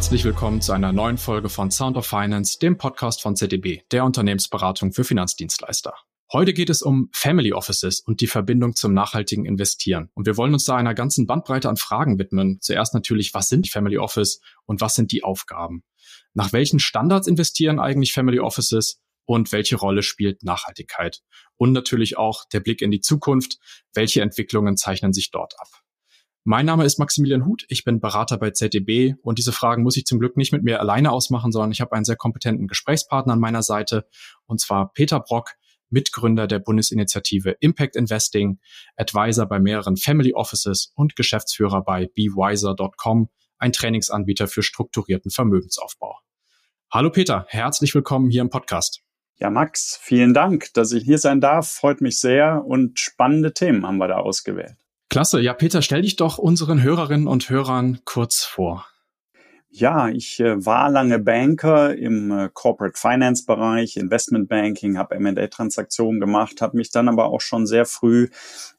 Herzlich willkommen zu einer neuen Folge von Sound of Finance, dem Podcast von ZDB, der Unternehmensberatung für Finanzdienstleister. Heute geht es um Family Offices und die Verbindung zum nachhaltigen Investieren. Und wir wollen uns da einer ganzen Bandbreite an Fragen widmen. Zuerst natürlich, was sind Family Office und was sind die Aufgaben? Nach welchen Standards investieren eigentlich Family Offices? und welche Rolle spielt Nachhaltigkeit? Und natürlich auch der Blick in die Zukunft. Welche Entwicklungen zeichnen sich dort ab? Mein Name ist Maximilian Huth, ich bin Berater bei ZDB und diese Fragen muss ich zum Glück nicht mit mir alleine ausmachen, sondern ich habe einen sehr kompetenten Gesprächspartner an meiner Seite und zwar Peter Brock, Mitgründer der Bundesinitiative Impact Investing, Advisor bei mehreren Family Offices und Geschäftsführer bei bewiser.com, ein Trainingsanbieter für strukturierten Vermögensaufbau. Hallo Peter, herzlich willkommen hier im Podcast. Ja, Max, vielen Dank, dass ich hier sein darf. Freut mich sehr und spannende Themen haben wir da ausgewählt. Klasse. Ja, Peter, stell dich doch unseren Hörerinnen und Hörern kurz vor. Ja, ich äh, war lange Banker im äh, Corporate Finance Bereich, Investment Banking, habe M&A-Transaktionen gemacht, habe mich dann aber auch schon sehr früh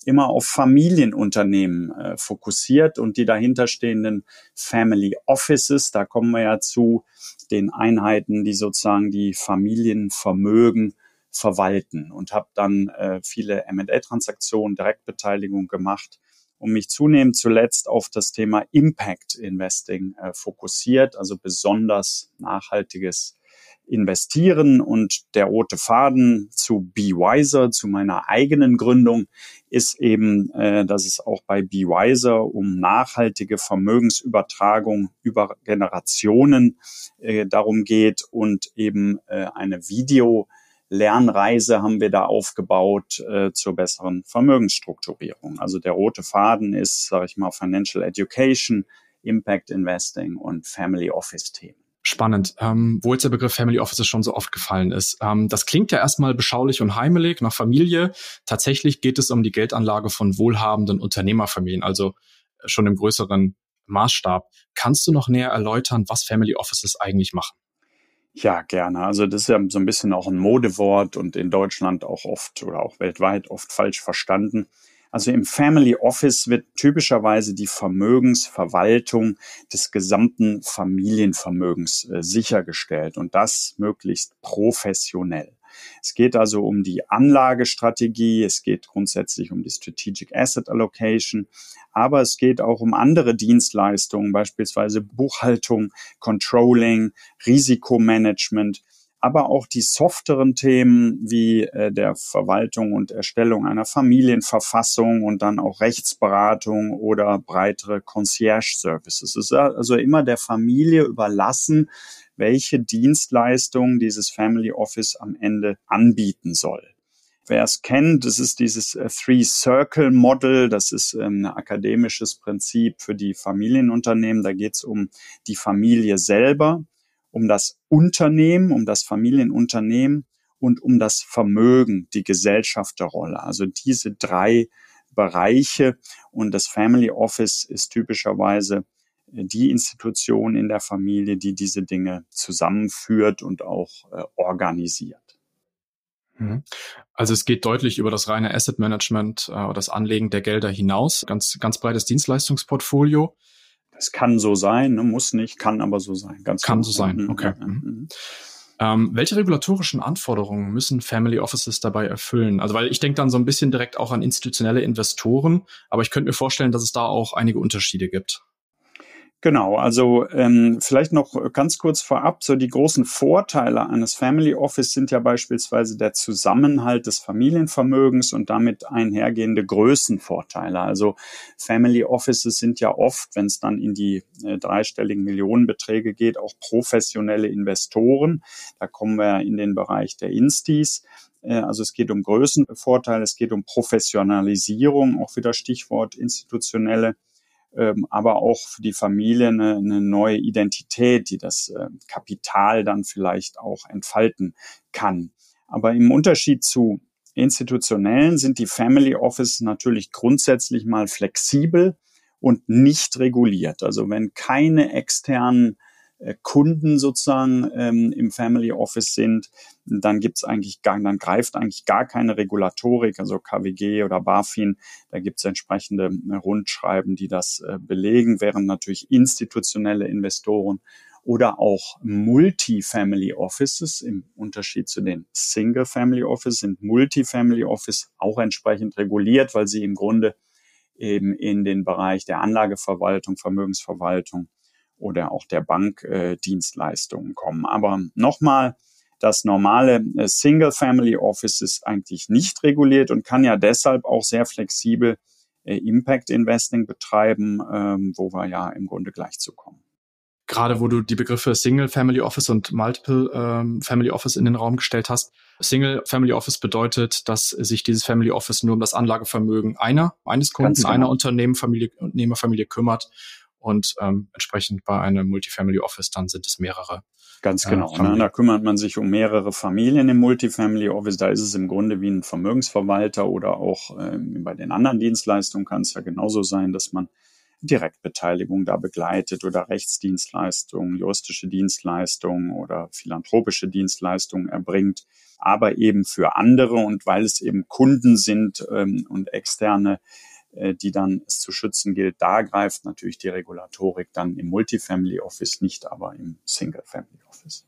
immer auf Familienunternehmen äh, fokussiert und die dahinterstehenden Family Offices. Da kommen wir ja zu den Einheiten, die sozusagen die Familienvermögen verwalten und habe dann äh, viele M&A-Transaktionen, Direktbeteiligung gemacht und mich zunehmend zuletzt auf das Thema Impact Investing äh, fokussiert, also besonders nachhaltiges Investieren und der rote Faden zu Be Wiser, zu meiner eigenen Gründung, ist eben, äh, dass es auch bei Be Wiser um nachhaltige Vermögensübertragung über Generationen äh, darum geht und eben äh, eine Video Lernreise haben wir da aufgebaut äh, zur besseren Vermögensstrukturierung. Also der rote Faden ist, sage ich mal, Financial Education, Impact Investing und Family Office Themen. Spannend, ähm, wo jetzt der Begriff Family Office schon so oft gefallen ist. Ähm, das klingt ja erstmal beschaulich und heimelig nach Familie. Tatsächlich geht es um die Geldanlage von wohlhabenden Unternehmerfamilien, also schon im größeren Maßstab. Kannst du noch näher erläutern, was Family Offices eigentlich machen? Ja, gerne. Also das ist ja so ein bisschen auch ein Modewort und in Deutschland auch oft oder auch weltweit oft falsch verstanden. Also im Family Office wird typischerweise die Vermögensverwaltung des gesamten Familienvermögens äh, sichergestellt und das möglichst professionell. Es geht also um die Anlagestrategie, es geht grundsätzlich um die Strategic Asset Allocation, aber es geht auch um andere Dienstleistungen, beispielsweise Buchhaltung, Controlling, Risikomanagement, aber auch die softeren Themen wie äh, der Verwaltung und Erstellung einer Familienverfassung und dann auch Rechtsberatung oder breitere Concierge Services. Es ist also immer der Familie überlassen, welche Dienstleistungen dieses Family Office am Ende anbieten soll. Wer es kennt, das ist dieses äh, Three-Circle-Model. Das ist ähm, ein akademisches Prinzip für die Familienunternehmen. Da geht es um die Familie selber, um das Unternehmen, um das Familienunternehmen und um das Vermögen, die Gesellschafterrolle. Also diese drei Bereiche. Und das Family Office ist typischerweise die Institution in der Familie, die diese Dinge zusammenführt und auch äh, organisiert. Mhm. Also es geht deutlich über das reine Asset Management äh, oder das Anlegen der Gelder hinaus. Ganz, ganz breites Dienstleistungsportfolio. Das kann so sein, ne? muss nicht, kann aber so sein. Ganz kann so sein, mhm, okay. Mhm. mhm. Ähm, welche regulatorischen Anforderungen müssen Family Offices dabei erfüllen? Also weil ich denke dann so ein bisschen direkt auch an institutionelle Investoren, aber ich könnte mir vorstellen, dass es da auch einige Unterschiede gibt. Genau, also ähm, vielleicht noch ganz kurz vorab, so die großen Vorteile eines Family Office sind ja beispielsweise der Zusammenhalt des Familienvermögens und damit einhergehende Größenvorteile. Also Family Offices sind ja oft, wenn es dann in die äh, dreistelligen Millionenbeträge geht, auch professionelle Investoren. Da kommen wir in den Bereich der Instis. Äh, also es geht um Größenvorteile, es geht um Professionalisierung, auch wieder Stichwort institutionelle ähm, aber auch für die Familie eine, eine neue Identität, die das äh, Kapital dann vielleicht auch entfalten kann. Aber im Unterschied zu institutionellen sind die Family Office natürlich grundsätzlich mal flexibel und nicht reguliert. Also wenn keine externen Kunden sozusagen ähm, im Family Office sind, dann gibt's eigentlich gar, dann greift eigentlich gar keine Regulatorik, also KWG oder BaFin. Da gibt's entsprechende äh, Rundschreiben, die das äh, belegen, während natürlich institutionelle Investoren oder auch Multifamily Offices. Im Unterschied zu den Single Family Offices sind Multifamily Office auch entsprechend reguliert, weil sie im Grunde eben in den Bereich der Anlageverwaltung, Vermögensverwaltung oder auch der Bankdienstleistungen äh, kommen. Aber nochmal, das normale äh, Single Family Office ist eigentlich nicht reguliert und kann ja deshalb auch sehr flexibel äh, Impact Investing betreiben, ähm, wo wir ja im Grunde gleich zukommen gerade wo du die Begriffe Single Family Office und Multiple ähm, Family Office in den Raum gestellt hast. Single Family Office bedeutet, dass sich dieses Family Office nur um das Anlagevermögen einer, eines Kunden, genau. einer Unternehmerfamilie, Unternehmerfamilie kümmert und ähm, entsprechend bei einem Multifamily Office dann sind es mehrere. Ganz genau. Äh, ne? Da kümmert man sich um mehrere Familien im Multifamily Office. Da ist es im Grunde wie ein Vermögensverwalter oder auch ähm, bei den anderen Dienstleistungen kann es ja genauso sein, dass man Direktbeteiligung da begleitet oder Rechtsdienstleistungen, juristische Dienstleistungen oder philanthropische Dienstleistungen erbringt, aber eben für andere und weil es eben Kunden sind ähm, und externe, äh, die dann es zu schützen gilt, da greift natürlich die Regulatorik dann im Multifamily Office, nicht aber im Single Family Office.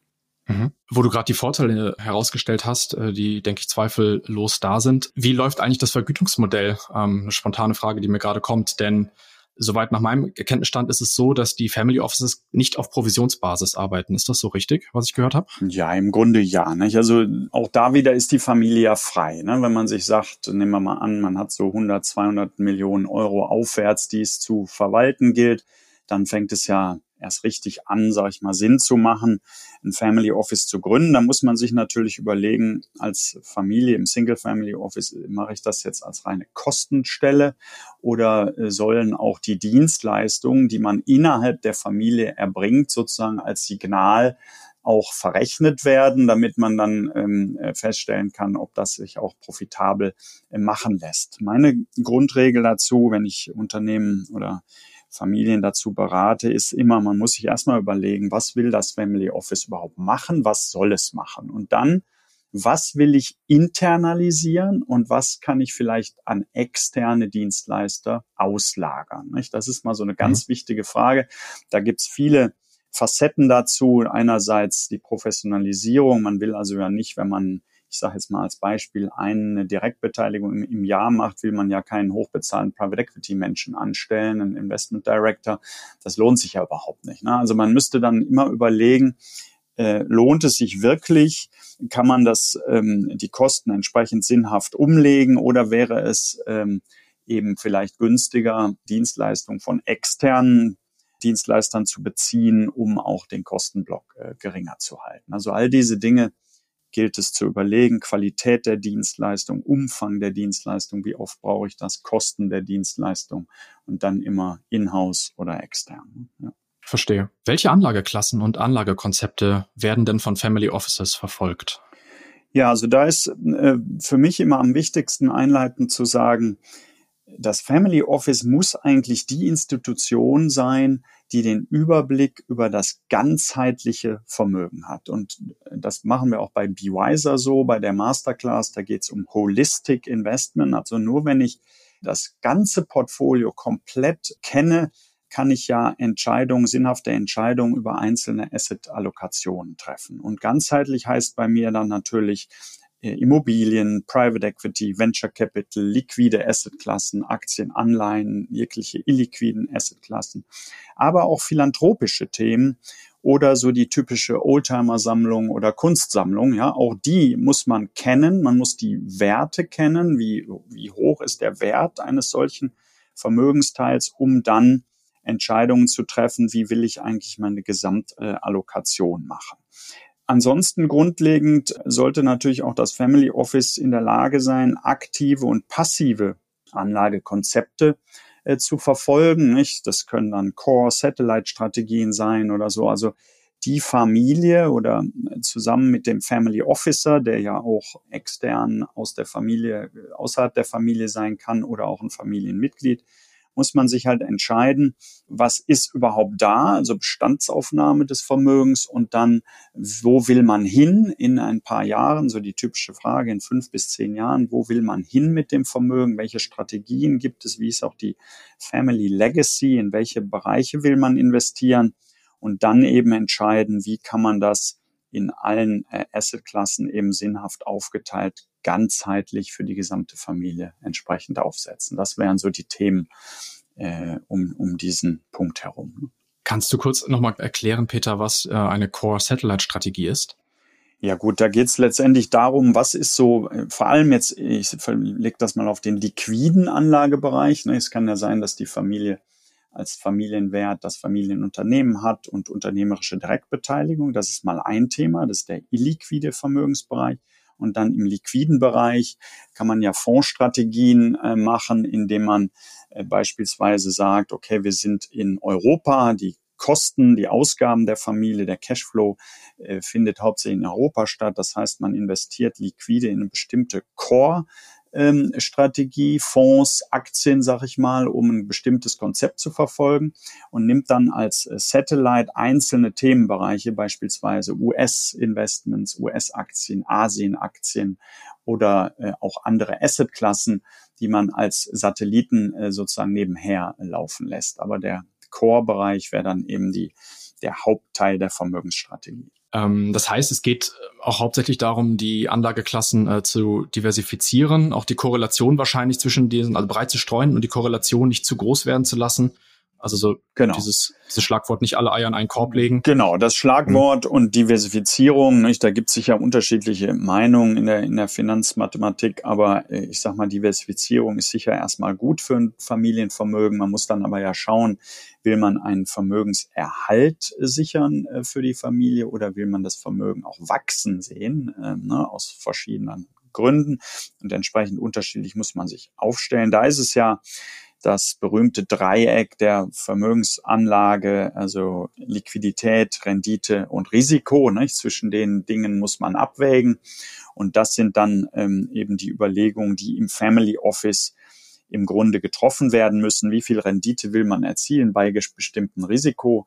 Mhm. Wo du gerade die Vorteile herausgestellt hast, äh, die, denke ich, zweifellos da sind. Wie läuft eigentlich das Vergütungsmodell? Ähm, eine spontane Frage, die mir gerade kommt, denn Soweit nach meinem Erkenntnisstand ist es so, dass die Family Offices nicht auf Provisionsbasis arbeiten. Ist das so richtig, was ich gehört habe? Ja, im Grunde ja. Nicht? Also auch da wieder ist die Familie ja frei. Ne? Wenn man sich sagt, nehmen wir mal an, man hat so 100, 200 Millionen Euro aufwärts, die es zu verwalten gilt, dann fängt es ja erst richtig an, sage ich mal, Sinn zu machen, ein Family Office zu gründen. Da muss man sich natürlich überlegen, als Familie im Single Family Office, mache ich das jetzt als reine Kostenstelle oder äh, sollen auch die Dienstleistungen, die man innerhalb der Familie erbringt, sozusagen als Signal auch verrechnet werden, damit man dann ähm, äh, feststellen kann, ob das sich auch profitabel äh, machen lässt. Meine Grundregel dazu, wenn ich Unternehmen oder Familien dazu berate, ist immer, man muss sich erstmal überlegen, was will das Family Office überhaupt machen, was soll es machen und dann, was will ich internalisieren und was kann ich vielleicht an externe Dienstleister auslagern. Nicht? Das ist mal so eine ganz mhm. wichtige Frage. Da gibt's viele Facetten dazu. Einerseits die Professionalisierung. Man will also ja nicht, wenn man ich sage jetzt mal als Beispiel, eine Direktbeteiligung im, im, Jahr macht, will man ja keinen hochbezahlten Private Equity Menschen anstellen, einen Investment Director. Das lohnt sich ja überhaupt nicht. Ne? Also man müsste dann immer überlegen, äh, lohnt es sich wirklich? Kann man das ähm, die Kosten entsprechend sinnhaft umlegen oder wäre es ähm, eben vielleicht günstiger, Dienstleistungen von externen Dienstleistern zu beziehen, um auch den Kostenblock äh, geringer zu halten. Also all diese Dinge gilt es zu überlegen, Qualität der Dienstleistung, Umfang der Dienstleistung, wie oft brauche ich das, Kosten der Dienstleistung und dann immer in-house oder extern. Ja. Verstehe. Welche Anlageklassen und Anlagekonzepte werden denn von Family Offices verfolgt? Ja, also da ist äh, für mich immer am wichtigsten einleitend zu sagen, das Family Office muss eigentlich die Institution sein, die den Überblick über das ganzheitliche Vermögen hat. Und das machen wir auch bei BeWiser so, bei der Masterclass. Da geht es um Holistic Investment. Also nur wenn ich das ganze Portfolio komplett kenne, kann ich ja Entscheidungen, sinnhafte Entscheidungen über einzelne Asset-Allokationen treffen. Und ganzheitlich heißt bei mir dann natürlich äh, Immobilien, Private Equity, Venture Capital, liquide Assetklassen, Aktien, Anleihen, jegliche illiquiden Assetklassen, aber auch philanthropische Themen oder so die typische Oldtimer-Sammlung oder Kunstsammlung. Ja, auch die muss man kennen. Man muss die Werte kennen. Wie, wie hoch ist der Wert eines solchen Vermögensteils, um dann Entscheidungen zu treffen, wie will ich eigentlich meine Gesamtallokation machen. Ansonsten grundlegend sollte natürlich auch das Family Office in der Lage sein, aktive und passive Anlagekonzepte äh, zu verfolgen. Nicht? Das können dann Core-Satellite-Strategien sein oder so. Also die Familie oder äh, zusammen mit dem Family Officer, der ja auch extern aus der Familie, äh, außerhalb der Familie sein kann oder auch ein Familienmitglied, muss man sich halt entscheiden, was ist überhaupt da, also Bestandsaufnahme des Vermögens und dann, wo will man hin in ein paar Jahren, so die typische Frage in fünf bis zehn Jahren, wo will man hin mit dem Vermögen, welche Strategien gibt es, wie ist auch die Family Legacy, in welche Bereiche will man investieren? Und dann eben entscheiden, wie kann man das in allen äh, Assetklassen eben sinnhaft aufgeteilt, ganzheitlich für die gesamte Familie entsprechend aufsetzen. Das wären so die Themen äh, um, um diesen Punkt herum. Kannst du kurz nochmal erklären, Peter, was äh, eine Core-Satellite-Strategie ist? Ja gut, da geht es letztendlich darum, was ist so, äh, vor allem jetzt, ich leg das mal auf den liquiden Anlagebereich. Ne? Es kann ja sein, dass die Familie als Familienwert das Familienunternehmen hat und unternehmerische Direktbeteiligung. Das ist mal ein Thema, das ist der illiquide Vermögensbereich. Und dann im liquiden Bereich kann man ja Fondsstrategien äh, machen, indem man äh, beispielsweise sagt, okay, wir sind in Europa, die Kosten, die Ausgaben der Familie, der Cashflow äh, findet hauptsächlich in Europa statt. Das heißt, man investiert liquide in eine bestimmte Core ähm, Strategie, Fonds, Aktien, sag ich mal, um ein bestimmtes Konzept zu verfolgen und nimmt dann als äh, Satellite einzelne Themenbereiche, beispielsweise US-Investments, US-Aktien, Asien-Aktien oder äh, auch andere Asset-Klassen, die man als Satelliten äh, sozusagen nebenher laufen lässt. Aber der Core-Bereich wäre dann eben die, der Hauptteil der Vermögensstrategie. Ähm, das heißt, es geht äh, auch hauptsächlich darum, die Anlageklassen äh, zu diversifizieren, auch die Korrelation wahrscheinlich zwischen diesen, also breit zu streuen und die Korrelation nicht zu groß werden zu lassen. Also so genau. dieses, dieses Schlagwort nicht alle Eier in einen Korb legen. Genau, das Schlagwort mhm. und Diversifizierung, nicht, da gibt es sicher unterschiedliche Meinungen in der, in der Finanzmathematik, aber äh, ich sag mal, Diversifizierung ist sicher erstmal gut für ein Familienvermögen. Man muss dann aber ja schauen, will man einen Vermögenserhalt sichern äh, für die Familie oder will man das Vermögen auch wachsen sehen, äh, ne, aus verschiedenen Gründen. Und entsprechend unterschiedlich muss man sich aufstellen. Da ist es ja das berühmte Dreieck der Vermögensanlage, also Liquidität, Rendite und Risiko. Nicht? Zwischen den Dingen muss man abwägen. Und das sind dann ähm, eben die Überlegungen, die im Family Office im Grunde getroffen werden müssen. Wie viel Rendite will man erzielen bei bestimmten Risiko?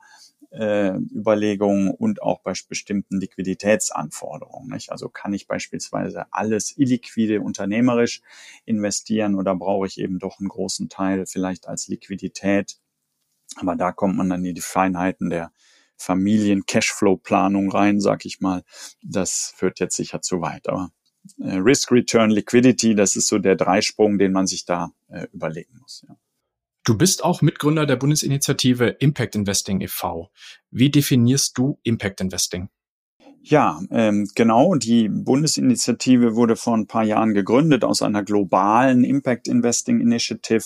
Äh, Überlegungen und auch bei bestimmten Liquiditätsanforderungen. Nicht? Also kann ich beispielsweise alles illiquide unternehmerisch investieren oder brauche ich eben doch einen großen Teil vielleicht als Liquidität? Aber da kommt man dann in die Feinheiten der Familien-Cashflow-Planung rein, sag ich mal. Das führt jetzt sicher zu weit. Aber äh, Risk Return Liquidity, das ist so der Dreisprung, den man sich da äh, überlegen muss. Ja. Du bist auch Mitgründer der Bundesinitiative Impact Investing e.V. Wie definierst du Impact Investing? Ja, ähm, genau. Die Bundesinitiative wurde vor ein paar Jahren gegründet aus einer globalen Impact Investing Initiative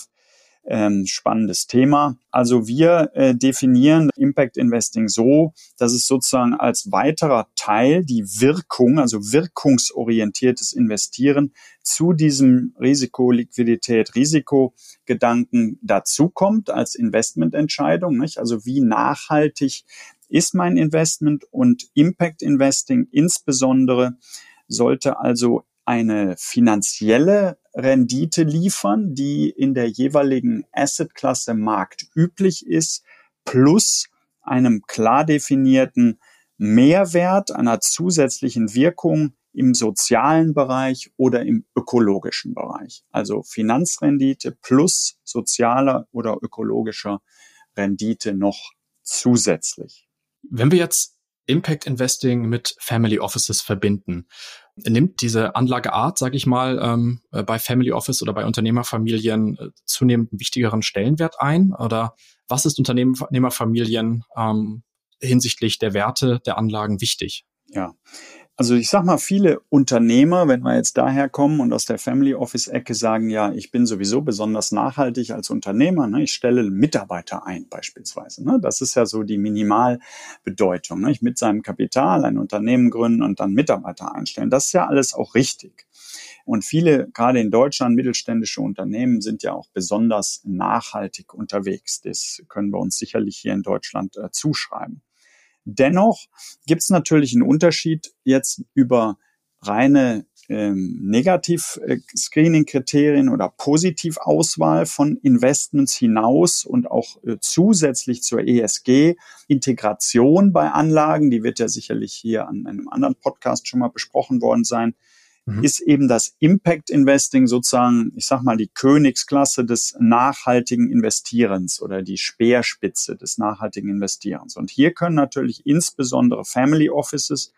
ähm, spannendes Thema. Also wir äh, definieren Impact Investing so, dass es sozusagen als weiterer Teil die Wirkung, also wirkungsorientiertes Investieren zu diesem Risiko, Liquidität, Risikogedanken dazukommt als Investmententscheidung. Nicht? Also wie nachhaltig ist mein Investment und Impact Investing insbesondere sollte also eine finanzielle Rendite liefern, die in der jeweiligen Assetklasse marktüblich ist, plus einem klar definierten Mehrwert, einer zusätzlichen Wirkung im sozialen Bereich oder im ökologischen Bereich. Also Finanzrendite plus sozialer oder ökologischer Rendite noch zusätzlich. Wenn wir jetzt Impact Investing mit Family Offices verbinden. Nimmt diese Anlageart, sage ich mal, ähm, äh, bei Family Office oder bei Unternehmerfamilien äh, zunehmend einen wichtigeren Stellenwert ein? Oder was ist Unternehmerfamilien ähm, hinsichtlich der Werte der Anlagen wichtig? Ja, also ich sag mal, viele Unternehmer, wenn wir jetzt daher kommen und aus der Family Office Ecke sagen, ja, ich bin sowieso besonders nachhaltig als Unternehmer, ne? ich stelle Mitarbeiter ein beispielsweise. Ne? Das ist ja so die Minimalbedeutung. Ne? Ich mit seinem Kapital ein Unternehmen gründen und dann Mitarbeiter einstellen. Das ist ja alles auch richtig. Und viele, gerade in Deutschland, mittelständische Unternehmen sind ja auch besonders nachhaltig unterwegs. Das können wir uns sicherlich hier in Deutschland äh, zuschreiben. Dennoch gibt es natürlich einen Unterschied jetzt über reine ähm, Negativ-Screening-Kriterien oder Positivauswahl von Investments hinaus und auch äh, zusätzlich zur ESG-Integration bei Anlagen, die wird ja sicherlich hier an einem anderen Podcast schon mal besprochen worden sein, mhm. ist eben das Impact Investing sozusagen, ich sag mal, die Königsklasse des nachhaltigen Investierens oder die Speerspitze des nachhaltigen Investierens. Und hier können natürlich insbesondere Family Offices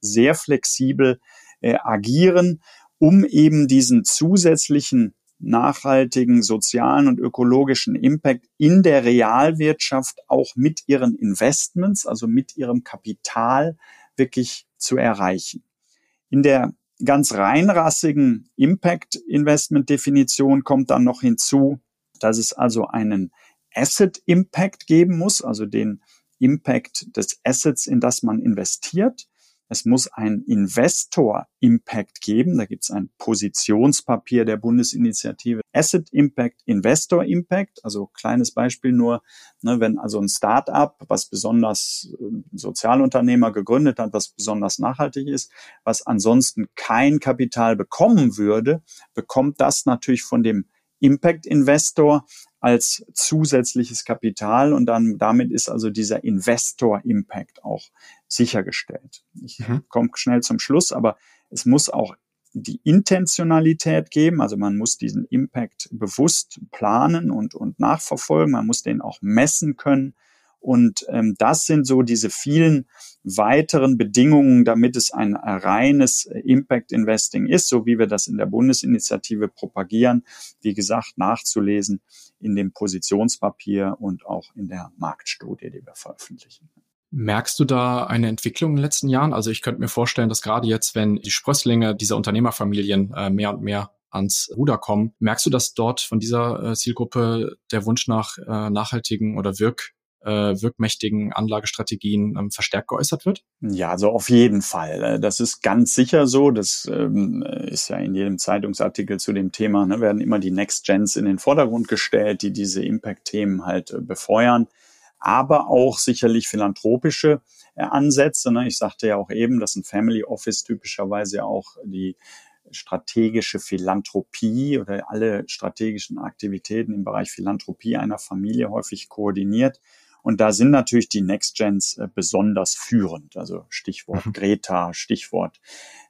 sehr flexibel äh, agieren, um eben diesen zusätzlichen nachhaltigen sozialen und ökologischen Impact in der Realwirtschaft auch mit ihren Investments, also mit ihrem Kapital wirklich zu erreichen. In der ganz reinrassigen Impact Investment Definition kommt dann noch hinzu, dass es also einen Asset Impact geben muss, also den Impact des Assets, in das man investiert. Es muss ein Investor-Impact geben. Da gibt es ein Positionspapier der Bundesinitiative Asset Impact, Investor Impact. Also kleines Beispiel nur, ne, wenn also ein Start-up, was besonders äh, Sozialunternehmer gegründet hat, was besonders nachhaltig ist, was ansonsten kein Kapital bekommen würde, bekommt das natürlich von dem Impact Investor als zusätzliches Kapital und dann damit ist also dieser Investor Impact auch sichergestellt. Ich mhm. komme schnell zum Schluss, aber es muss auch die Intentionalität geben, also man muss diesen Impact bewusst planen und, und nachverfolgen, man muss den auch messen können und ähm, das sind so diese vielen weiteren Bedingungen, damit es ein reines Impact Investing ist, so wie wir das in der Bundesinitiative propagieren. Wie gesagt, nachzulesen in dem Positionspapier und auch in der Marktstudie, die wir veröffentlichen. Merkst du da eine Entwicklung in den letzten Jahren? Also ich könnte mir vorstellen, dass gerade jetzt, wenn die Sprösslinge dieser Unternehmerfamilien äh, mehr und mehr ans Ruder kommen, merkst du, dass dort von dieser äh, Zielgruppe der Wunsch nach äh, nachhaltigen oder Wirk äh, wirkmächtigen Anlagestrategien ähm, verstärkt geäußert wird? Ja, also auf jeden Fall. Äh, das ist ganz sicher so. Das ähm, ist ja in jedem Zeitungsartikel zu dem Thema, ne, werden immer die Next Gens in den Vordergrund gestellt, die diese Impact-Themen halt äh, befeuern. Aber auch sicherlich philanthropische äh, Ansätze. Ne? Ich sagte ja auch eben, dass ein Family Office typischerweise auch die strategische Philanthropie oder alle strategischen Aktivitäten im Bereich Philanthropie einer Familie häufig koordiniert. Und da sind natürlich die Next Gens äh, besonders führend. Also Stichwort mhm. Greta, Stichwort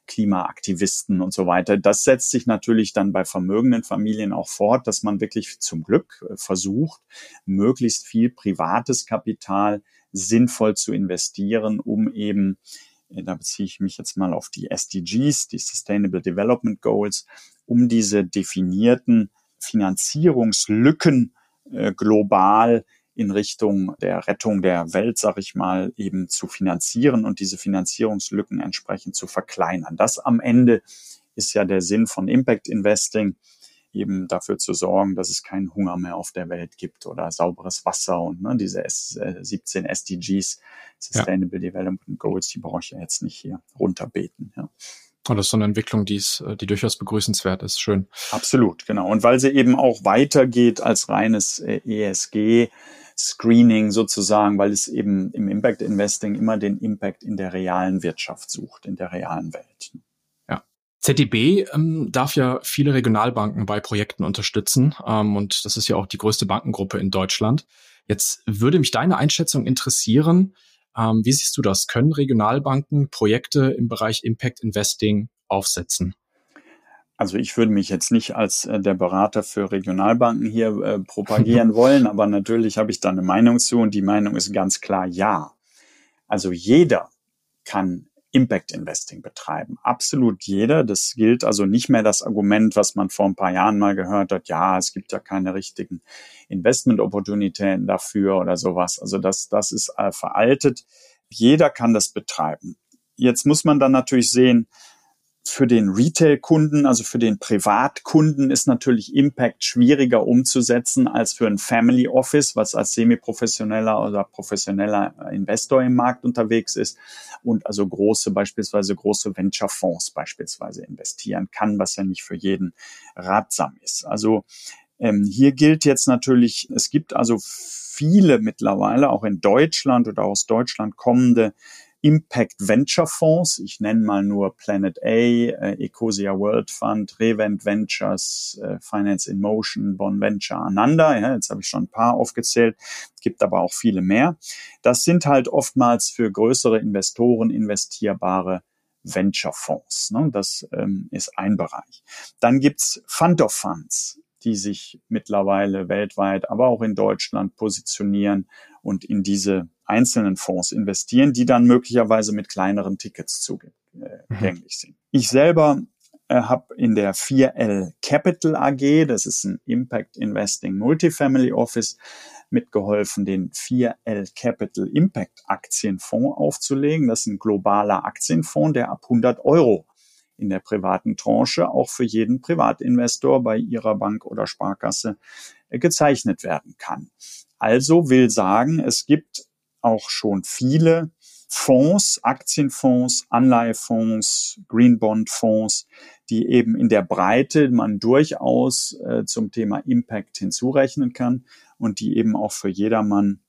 Klimaaktivisten und so weiter. Das setzt sich natürlich dann bei vermögenden Familien auch fort, dass man wirklich zum Glück äh, versucht, möglichst viel privates Kapital sinnvoll zu investieren, um eben äh, da beziehe ich mich jetzt mal auf die SDGs, die Sustainable Development Goals, um diese definierten Finanzierungslücken äh, global in Richtung der Rettung der Welt, sag ich mal, eben zu finanzieren und diese Finanzierungslücken entsprechend zu verkleinern. Das am Ende ist ja der Sinn von Impact Investing, eben dafür zu sorgen, dass es keinen Hunger mehr auf der Welt gibt oder sauberes Wasser und ne, diese S, 17 äh, SDGs, Sustainable ja. Development Goals, die brauche ich ja jetzt nicht hier runterbeten. Ja. Und das ist so eine Entwicklung, die, ist, die durchaus begrüßenswert ist. Schön. Absolut, genau. Und weil sie eben auch weitergeht als reines äh, ESG, Screening sozusagen, weil es eben im Impact Investing immer den Impact in der realen Wirtschaft sucht, in der realen Welt. Ja. ZDB ähm, darf ja viele Regionalbanken bei Projekten unterstützen ähm, und das ist ja auch die größte Bankengruppe in Deutschland. Jetzt würde mich deine Einschätzung interessieren. Ähm, wie siehst du das? Können Regionalbanken Projekte im Bereich Impact Investing aufsetzen? Also ich würde mich jetzt nicht als äh, der Berater für Regionalbanken hier äh, propagieren wollen, aber natürlich habe ich da eine Meinung zu und die Meinung ist ganz klar ja. Also jeder kann Impact Investing betreiben. Absolut jeder. Das gilt also nicht mehr das Argument, was man vor ein paar Jahren mal gehört hat. Ja, es gibt ja keine richtigen Investment-Opportunitäten dafür oder sowas. Also das, das ist äh, veraltet. Jeder kann das betreiben. Jetzt muss man dann natürlich sehen, für den Retail-Kunden, also für den Privatkunden, ist natürlich Impact schwieriger umzusetzen als für ein Family Office, was als semi-professioneller oder professioneller Investor im Markt unterwegs ist und also große, beispielsweise große Venture-Fonds beispielsweise investieren kann, was ja nicht für jeden ratsam ist. Also ähm, hier gilt jetzt natürlich, es gibt also viele mittlerweile, auch in Deutschland oder aus Deutschland kommende Impact Venture Fonds. Ich nenne mal nur Planet A, äh, Ecosia World Fund, Revent Ventures, äh, Finance in Motion, Bon Venture, Ananda. Ja, jetzt habe ich schon ein paar aufgezählt. Es gibt aber auch viele mehr. Das sind halt oftmals für größere Investoren investierbare Venture-Fonds. Ne? Das ähm, ist ein Bereich. Dann gibt's Fund of Funds, die sich mittlerweile weltweit, aber auch in Deutschland positionieren und in diese einzelnen Fonds investieren, die dann möglicherweise mit kleineren Tickets zugänglich mhm. sind. Ich selber äh, habe in der 4L Capital AG, das ist ein Impact Investing Multifamily Office, mitgeholfen, den 4L Capital Impact Aktienfonds aufzulegen. Das ist ein globaler Aktienfonds, der ab 100 Euro in der privaten Tranche auch für jeden Privatinvestor bei ihrer Bank oder Sparkasse äh, gezeichnet werden kann. Also will sagen, es gibt auch schon viele Fonds, Aktienfonds, Anleihefonds, Green Bond Fonds, die eben in der Breite man durchaus äh, zum Thema Impact hinzurechnen kann und die eben auch für jedermann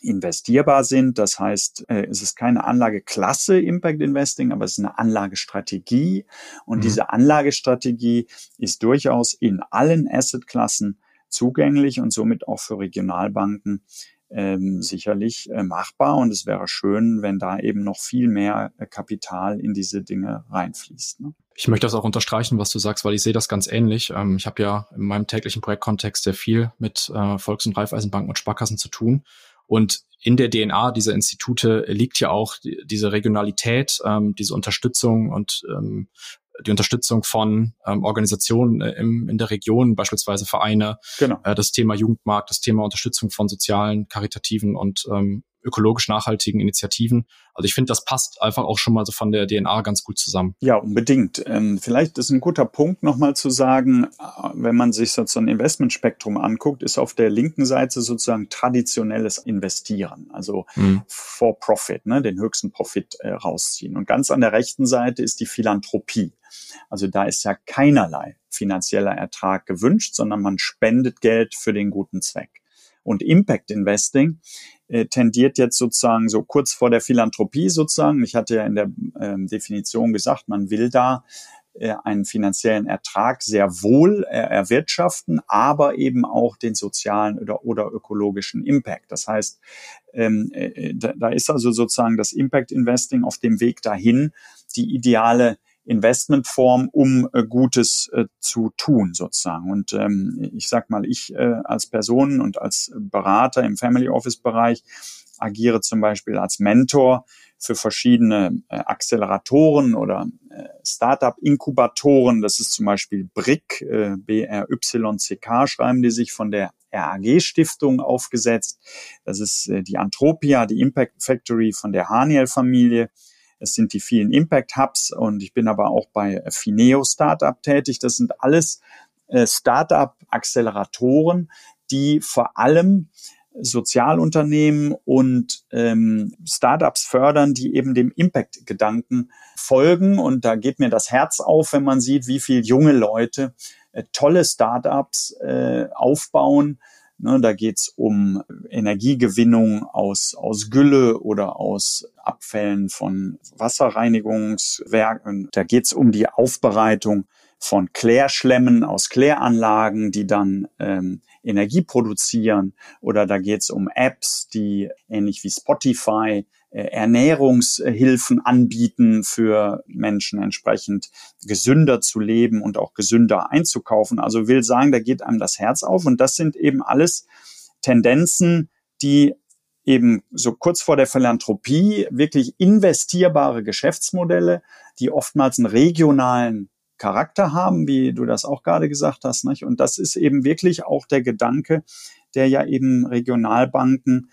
investierbar sind. Das heißt, äh, es ist keine Anlageklasse Impact Investing, aber es ist eine Anlagestrategie. Und mhm. diese Anlagestrategie ist durchaus in allen Assetklassen zugänglich und somit auch für Regionalbanken ähm, sicherlich äh, machbar. Und es wäre schön, wenn da eben noch viel mehr äh, Kapital in diese Dinge reinfließt. Ne? Ich möchte das auch unterstreichen, was du sagst, weil ich sehe das ganz ähnlich. Ähm, ich habe ja in meinem täglichen Projektkontext sehr viel mit äh, Volks- und Raiffeisenbanken und Sparkassen zu tun. Und in der DNA dieser Institute liegt ja auch die, diese Regionalität, ähm, diese Unterstützung und ähm, die Unterstützung von ähm, Organisationen äh, im, in der Region, beispielsweise Vereine, genau. äh, das Thema Jugendmarkt, das Thema Unterstützung von sozialen, karitativen und ähm, ökologisch nachhaltigen Initiativen. Also ich finde, das passt einfach auch schon mal so von der DNA ganz gut zusammen. Ja, unbedingt. Ähm, vielleicht ist ein guter Punkt nochmal zu sagen, äh, wenn man sich so ein Investmentspektrum anguckt, ist auf der linken Seite sozusagen traditionelles Investieren, also mhm. for Profit, ne, den höchsten Profit äh, rausziehen. Und ganz an der rechten Seite ist die Philanthropie. Also da ist ja keinerlei finanzieller Ertrag gewünscht, sondern man spendet Geld für den guten Zweck. Und Impact Investing äh, tendiert jetzt sozusagen so kurz vor der Philanthropie sozusagen. Ich hatte ja in der ähm, Definition gesagt, man will da äh, einen finanziellen Ertrag sehr wohl äh, erwirtschaften, aber eben auch den sozialen oder, oder ökologischen Impact. Das heißt, ähm, äh, da, da ist also sozusagen das Impact Investing auf dem Weg dahin, die ideale Investmentform, um äh, Gutes äh, zu tun sozusagen. Und ähm, ich sag mal, ich äh, als Person und als Berater im Family Office Bereich agiere zum Beispiel als Mentor für verschiedene äh, Acceleratoren oder äh, Startup-Inkubatoren. Das ist zum Beispiel BRIC, äh, B-R-Y-C-K, schreiben die sich von der RAG-Stiftung aufgesetzt. Das ist äh, die Antropia, die Impact Factory von der Haniel-Familie. Es sind die vielen Impact Hubs und ich bin aber auch bei Fineo Startup tätig. Das sind alles äh, Startup-Acceleratoren, die vor allem Sozialunternehmen und ähm, Startups fördern, die eben dem Impact-Gedanken folgen. Und da geht mir das Herz auf, wenn man sieht, wie viele junge Leute äh, tolle Startups äh, aufbauen, Ne, da geht's um Energiegewinnung aus, aus Gülle oder aus Abfällen von Wasserreinigungswerken. Da geht's um die Aufbereitung von Klärschlemmen aus Kläranlagen, die dann ähm, Energie produzieren. Oder da geht's um Apps, die ähnlich wie Spotify Ernährungshilfen anbieten für Menschen entsprechend gesünder zu leben und auch gesünder einzukaufen. Also will sagen, da geht einem das Herz auf und das sind eben alles Tendenzen, die eben so kurz vor der Philanthropie wirklich investierbare Geschäftsmodelle, die oftmals einen regionalen Charakter haben, wie du das auch gerade gesagt hast. Nicht? Und das ist eben wirklich auch der Gedanke, der ja eben Regionalbanken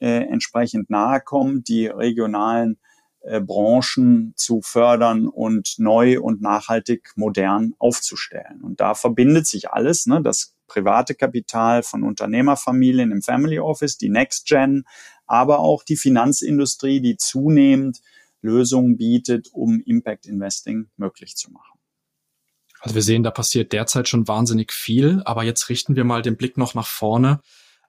äh, entsprechend nahe kommt, die regionalen äh, Branchen zu fördern und neu und nachhaltig modern aufzustellen. Und da verbindet sich alles, ne, das private Kapital von Unternehmerfamilien im Family Office, die Next Gen, aber auch die Finanzindustrie, die zunehmend Lösungen bietet, um Impact Investing möglich zu machen. Also wir sehen, da passiert derzeit schon wahnsinnig viel, aber jetzt richten wir mal den Blick noch nach vorne.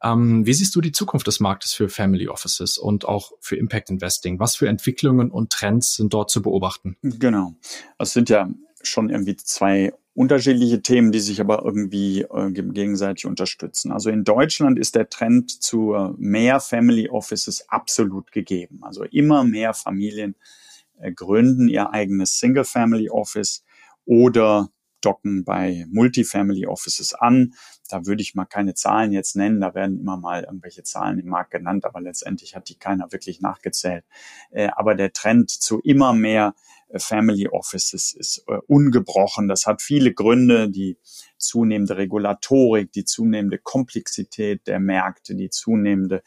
Ähm, wie siehst du die Zukunft des Marktes für Family Offices und auch für Impact Investing? Was für Entwicklungen und Trends sind dort zu beobachten? Genau. Es sind ja schon irgendwie zwei unterschiedliche Themen, die sich aber irgendwie äh, gegenseitig unterstützen. Also in Deutschland ist der Trend zu mehr Family Offices absolut gegeben. Also immer mehr Familien äh, gründen ihr eigenes Single-Family Office oder docken bei Multifamily Offices an. Da würde ich mal keine Zahlen jetzt nennen. Da werden immer mal irgendwelche Zahlen im Markt genannt, aber letztendlich hat die keiner wirklich nachgezählt. Äh, aber der Trend zu immer mehr äh, Family Offices ist äh, ungebrochen. Das hat viele Gründe, die zunehmende Regulatorik, die zunehmende Komplexität der Märkte, die zunehmende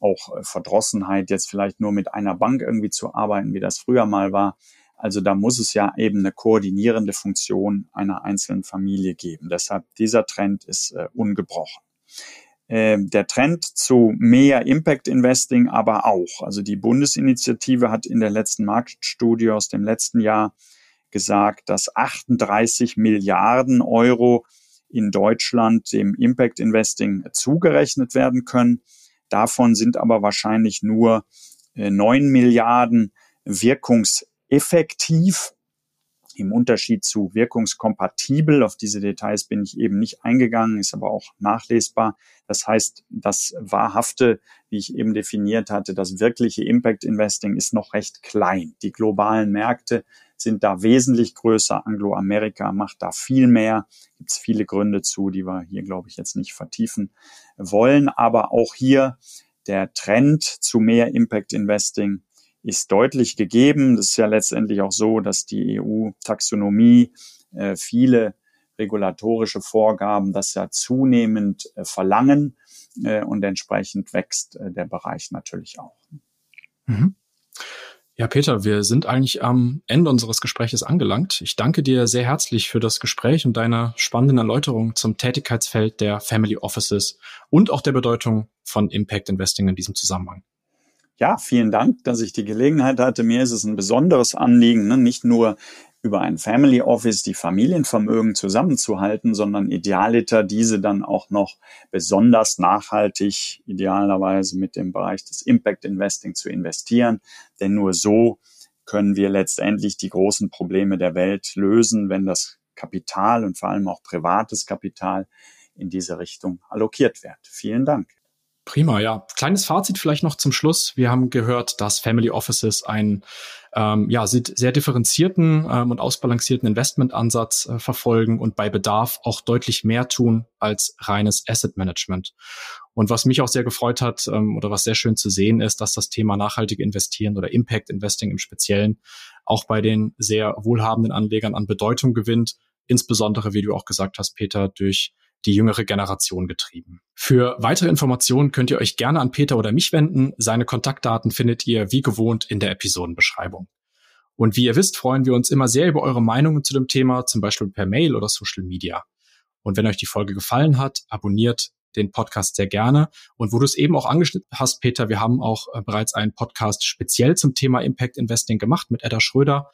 auch Verdrossenheit, jetzt vielleicht nur mit einer Bank irgendwie zu arbeiten, wie das früher mal war. Also da muss es ja eben eine koordinierende Funktion einer einzelnen Familie geben. Deshalb dieser Trend ist äh, ungebrochen. Äh, der Trend zu mehr Impact Investing aber auch. Also die Bundesinitiative hat in der letzten Marktstudie aus dem letzten Jahr gesagt, dass 38 Milliarden Euro in Deutschland dem Impact Investing zugerechnet werden können. Davon sind aber wahrscheinlich nur äh, 9 Milliarden wirkungs effektiv im Unterschied zu wirkungskompatibel. Auf diese Details bin ich eben nicht eingegangen, ist aber auch nachlesbar. Das heißt, das Wahrhafte, wie ich eben definiert hatte, das wirkliche Impact Investing ist noch recht klein. Die globalen Märkte sind da wesentlich größer. Angloamerika macht da viel mehr. Gibt es viele Gründe zu, die wir hier, glaube ich, jetzt nicht vertiefen wollen. Aber auch hier der Trend zu mehr Impact Investing ist deutlich gegeben. Das ist ja letztendlich auch so, dass die EU-Taxonomie äh, viele regulatorische Vorgaben das ja zunehmend äh, verlangen äh, und entsprechend wächst äh, der Bereich natürlich auch. Mhm. Ja, Peter, wir sind eigentlich am Ende unseres Gespräches angelangt. Ich danke dir sehr herzlich für das Gespräch und deine spannenden Erläuterungen zum Tätigkeitsfeld der Family Offices und auch der Bedeutung von Impact Investing in diesem Zusammenhang. Ja, vielen Dank, dass ich die Gelegenheit hatte. Mir ist es ein besonderes Anliegen, ne? nicht nur über ein Family Office die Familienvermögen zusammenzuhalten, sondern idealiter diese dann auch noch besonders nachhaltig, idealerweise mit dem Bereich des Impact Investing zu investieren. Denn nur so können wir letztendlich die großen Probleme der Welt lösen, wenn das Kapital und vor allem auch privates Kapital in diese Richtung allokiert wird. Vielen Dank. Prima, ja. Kleines Fazit vielleicht noch zum Schluss. Wir haben gehört, dass Family Offices einen ähm, ja, sehr differenzierten ähm, und ausbalancierten Investmentansatz äh, verfolgen und bei Bedarf auch deutlich mehr tun als reines Asset Management. Und was mich auch sehr gefreut hat ähm, oder was sehr schön zu sehen ist, dass das Thema nachhaltige Investieren oder Impact Investing im Speziellen auch bei den sehr wohlhabenden Anlegern an Bedeutung gewinnt, insbesondere, wie du auch gesagt hast, Peter, durch die jüngere Generation getrieben. Für weitere Informationen könnt ihr euch gerne an Peter oder mich wenden. Seine Kontaktdaten findet ihr wie gewohnt in der Episodenbeschreibung. Und wie ihr wisst, freuen wir uns immer sehr über eure Meinungen zu dem Thema, zum Beispiel per Mail oder Social Media. Und wenn euch die Folge gefallen hat, abonniert den Podcast sehr gerne. Und wo du es eben auch angeschnitten hast, Peter, wir haben auch äh, bereits einen Podcast speziell zum Thema Impact Investing gemacht mit Edda Schröder.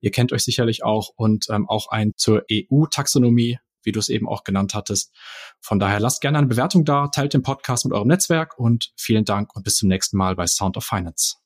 Ihr kennt euch sicherlich auch und ähm, auch ein zur EU-Taxonomie wie du es eben auch genannt hattest. Von daher lasst gerne eine Bewertung da, teilt den Podcast mit eurem Netzwerk und vielen Dank und bis zum nächsten Mal bei Sound of Finance.